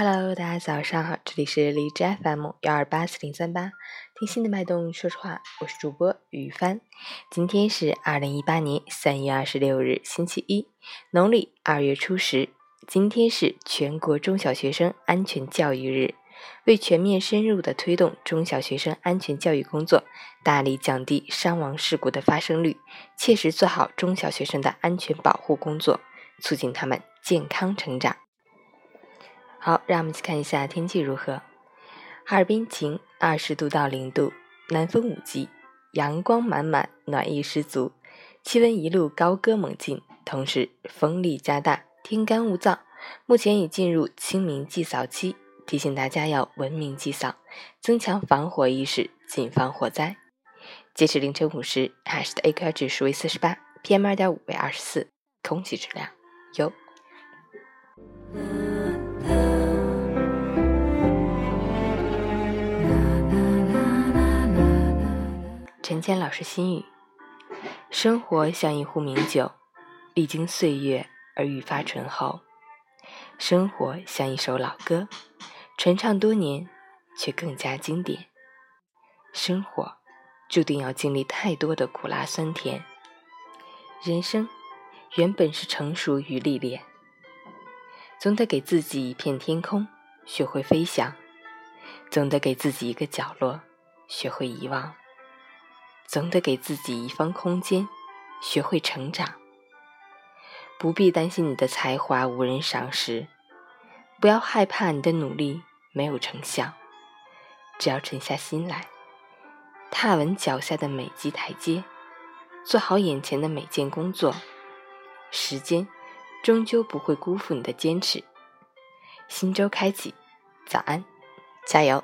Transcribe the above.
Hello，大家早上好，这里是荔枝 FM 幺二八四零三八，听心的脉动，说实话，我是主播雨帆。今天是二零一八年三月二十六日，星期一，农历二月初十。今天是全国中小学生安全教育日，为全面深入的推动中小学生安全教育工作，大力降低伤亡事故的发生率，切实做好中小学生的安全保护工作，促进他们健康成长。好，让我们去看一下天气如何。哈尔滨晴，二十度到零度，南风五级，阳光满满，暖意十足，气温一路高歌猛进，同时风力加大。天干物燥，目前已进入清明祭扫期，提醒大家要文明祭扫，增强防火意识，谨防火灾。截止凌晨五时，海市的 AQI 指数为四十八，PM 二点五为二十四，空气质量优。陈谦老师心语：生活像一壶名酒，历经岁月。而愈发醇厚，生活像一首老歌，传唱多年，却更加经典。生活注定要经历太多的苦辣酸甜，人生原本是成熟与历练。总得给自己一片天空，学会飞翔；总得给自己一个角落，学会遗忘；总得给自己一方空间，学会成长。不必担心你的才华无人赏识，不要害怕你的努力没有成效。只要沉下心来，踏稳脚下的每级台阶，做好眼前的每件工作，时间终究不会辜负你的坚持。新周开启，早安，加油！